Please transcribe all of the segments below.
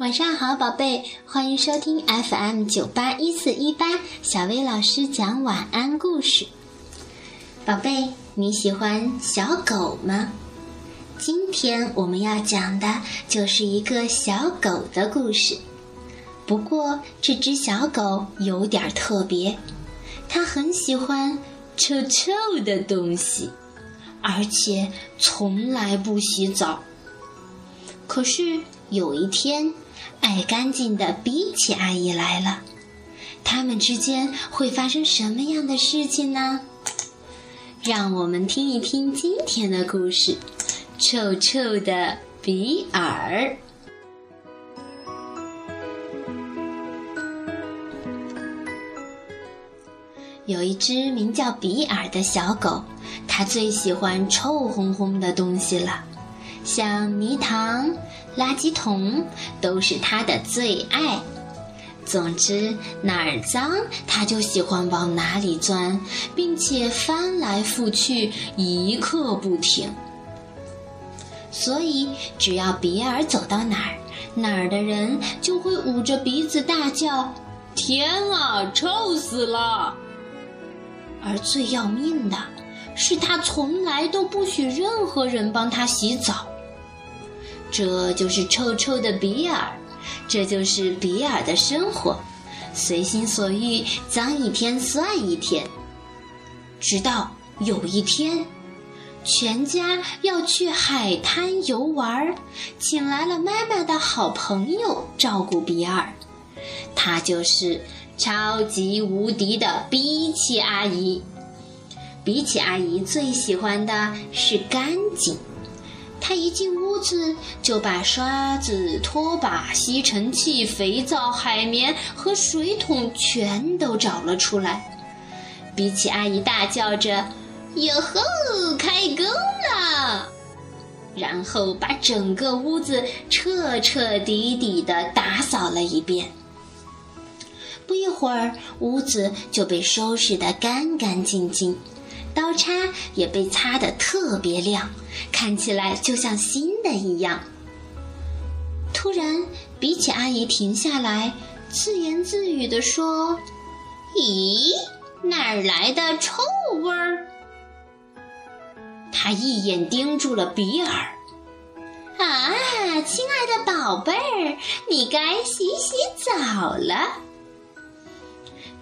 晚上好，宝贝，欢迎收听 FM 九八一四一八小薇老师讲晚安故事。宝贝，你喜欢小狗吗？今天我们要讲的就是一个小狗的故事。不过这只小狗有点特别，它很喜欢臭臭的东西，而且从来不洗澡。可是有一天，爱干净的比奇阿姨来了，他们之间会发生什么样的事情呢？让我们听一听今天的故事：臭臭的比尔。有一只名叫比尔的小狗，它最喜欢臭烘烘的东西了，像泥塘。垃圾桶都是他的最爱。总之，哪儿脏，他就喜欢往哪里钻，并且翻来覆去一刻不停。所以，只要比尔走到哪儿，哪儿的人就会捂着鼻子大叫：“天啊，臭死了！”而最要命的是，他从来都不许任何人帮他洗澡。这就是臭臭的比尔，这就是比尔的生活，随心所欲，脏一天算一天。直到有一天，全家要去海滩游玩，请来了妈妈的好朋友照顾比尔，她就是超级无敌的比奇阿姨。比奇阿姨最喜欢的是干净。他一进屋子，就把刷子、拖把、吸尘器、肥皂、海绵和水桶全都找了出来。比奇阿姨大叫着：“哟吼，开工了！”然后把整个屋子彻彻底底的打扫了一遍。不一会儿，屋子就被收拾得干干净净。刀叉也被擦得特别亮，看起来就像新的一样。突然，比奇阿姨停下来，自言自语地说：“咦，哪儿来的臭味儿？”她一眼盯住了比尔。“啊，亲爱的宝贝儿，你该洗洗澡了。”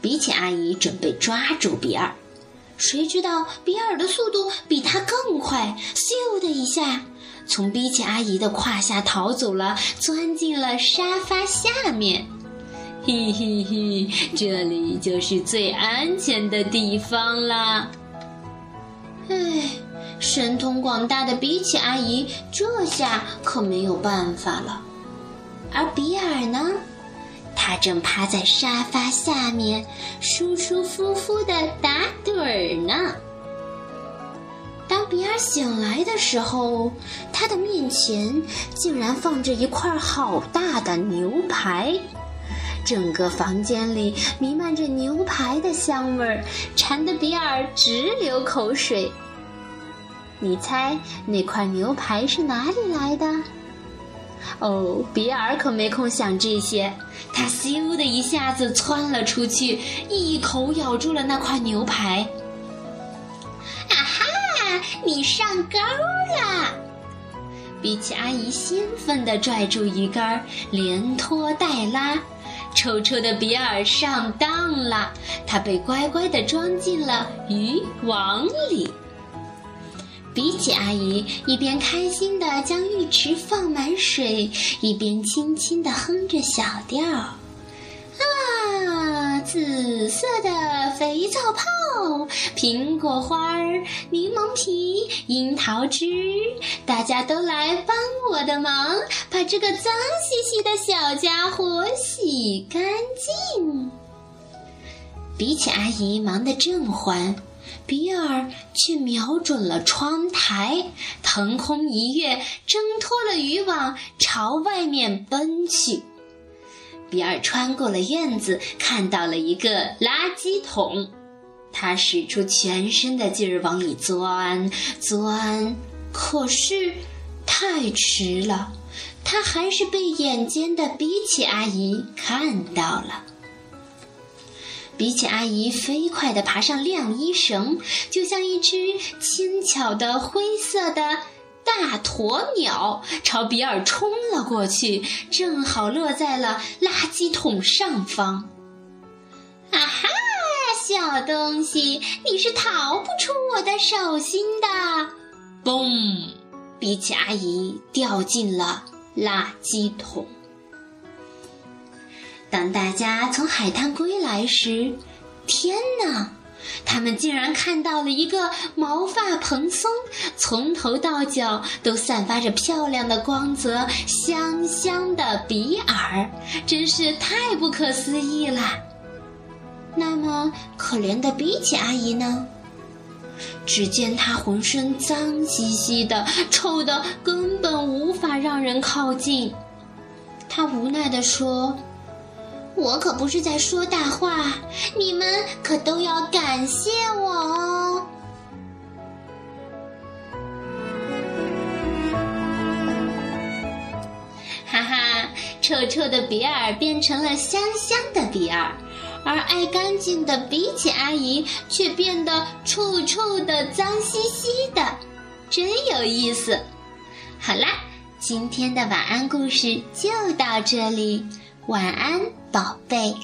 比奇阿姨准备抓住比尔。谁知道比尔的速度比他更快，咻的一下，从比奇阿姨的胯下逃走了，钻进了沙发下面。嘿嘿嘿，这里就是最安全的地方啦。唉，神通广大的比奇阿姨这下可没有办法了。而比尔呢？他正趴在沙发下面，舒舒服服的打盹儿呢。当比尔醒来的时候，他的面前竟然放着一块好大的牛排，整个房间里弥漫着牛排的香味儿，馋得比尔直流口水。你猜那块牛排是哪里来的？哦，比尔可没空想这些，他咻的一下子窜了出去，一口咬住了那块牛排。啊哈！你上钩了！比奇阿姨兴奋地拽住鱼竿，连拖带拉，臭臭的比尔上当了，他被乖乖地装进了渔网里。比起阿姨一边开心地将浴池放满水，一边轻轻地哼着小调：“啊，紫色的肥皂泡，苹果花儿，柠檬皮，樱桃汁，大家都来帮我的忙，把这个脏兮兮的小家伙洗干净。”比起阿姨忙得正欢。比尔却瞄准了窗台，腾空一跃，挣脱了渔网，朝外面奔去。比尔穿过了院子，看到了一个垃圾桶，他使出全身的劲儿往里钻钻，可是太迟了，他还是被眼尖的比奇阿姨看到了。比起阿姨飞快地爬上晾衣绳，就像一只轻巧的灰色的大鸵鸟，朝比尔冲了过去，正好落在了垃圾桶上方。啊哈，小东西，你是逃不出我的手心的！嘣，比起阿姨掉进了垃圾桶。当大家从海滩归来时，天哪！他们竟然看到了一个毛发蓬松、从头到脚都散发着漂亮的光泽、香香的比尔，真是太不可思议了。那么，可怜的比奇阿姨呢？只见她浑身脏兮兮的，臭得根本无法让人靠近。她无奈地说。我可不是在说大话，你们可都要感谢我哦！哈哈，臭臭的比尔变成了香香的比尔，而爱干净的比起阿姨却变得臭臭的、脏兮兮的，真有意思。好啦，今天的晚安故事就到这里。晚安，宝贝。